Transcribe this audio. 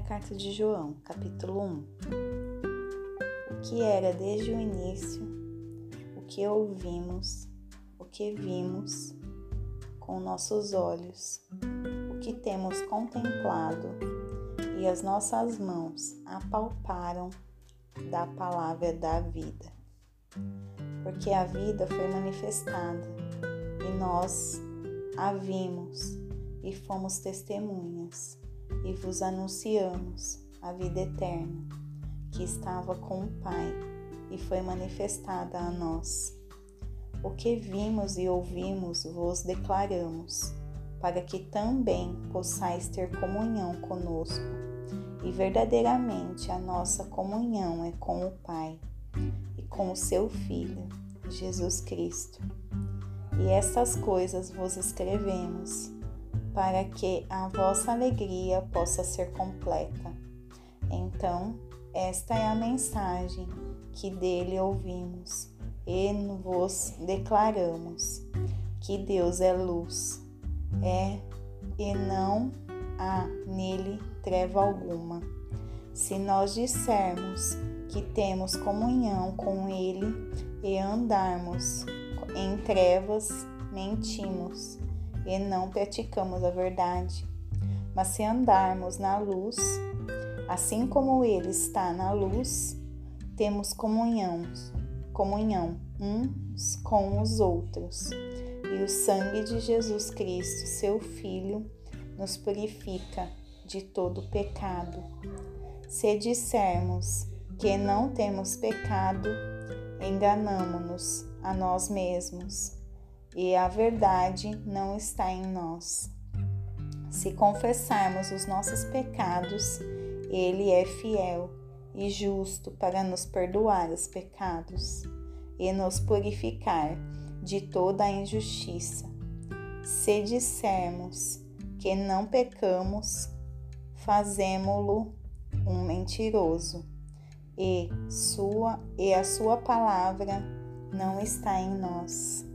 carta de João, capítulo 1. O que era desde o início, o que ouvimos, o que vimos com nossos olhos, o que temos contemplado e as nossas mãos apalparam da palavra da vida. Porque a vida foi manifestada e nós a vimos e fomos testemunhas e vos anunciamos a vida eterna que estava com o Pai e foi manifestada a nós. O que vimos e ouvimos vos declaramos, para que também possais ter comunhão conosco. E verdadeiramente a nossa comunhão é com o Pai e com o seu Filho, Jesus Cristo. E estas coisas vos escrevemos, para que a vossa alegria possa ser completa. Então, esta é a mensagem que dele ouvimos e vos declaramos: que Deus é luz, é e não há nele treva alguma. Se nós dissermos que temos comunhão com ele e andarmos em trevas, mentimos e não praticamos a verdade. Mas se andarmos na luz, assim como ele está na luz, temos comunhão, comunhão uns com os outros. E o sangue de Jesus Cristo, seu Filho, nos purifica de todo pecado. Se dissermos que não temos pecado, enganamo-nos a nós mesmos e a verdade não está em nós. Se confessarmos os nossos pecados, Ele é fiel e justo para nos perdoar os pecados e nos purificar de toda a injustiça. Se dissermos que não pecamos, fazemo-lo um mentiroso e sua e a sua palavra não está em nós.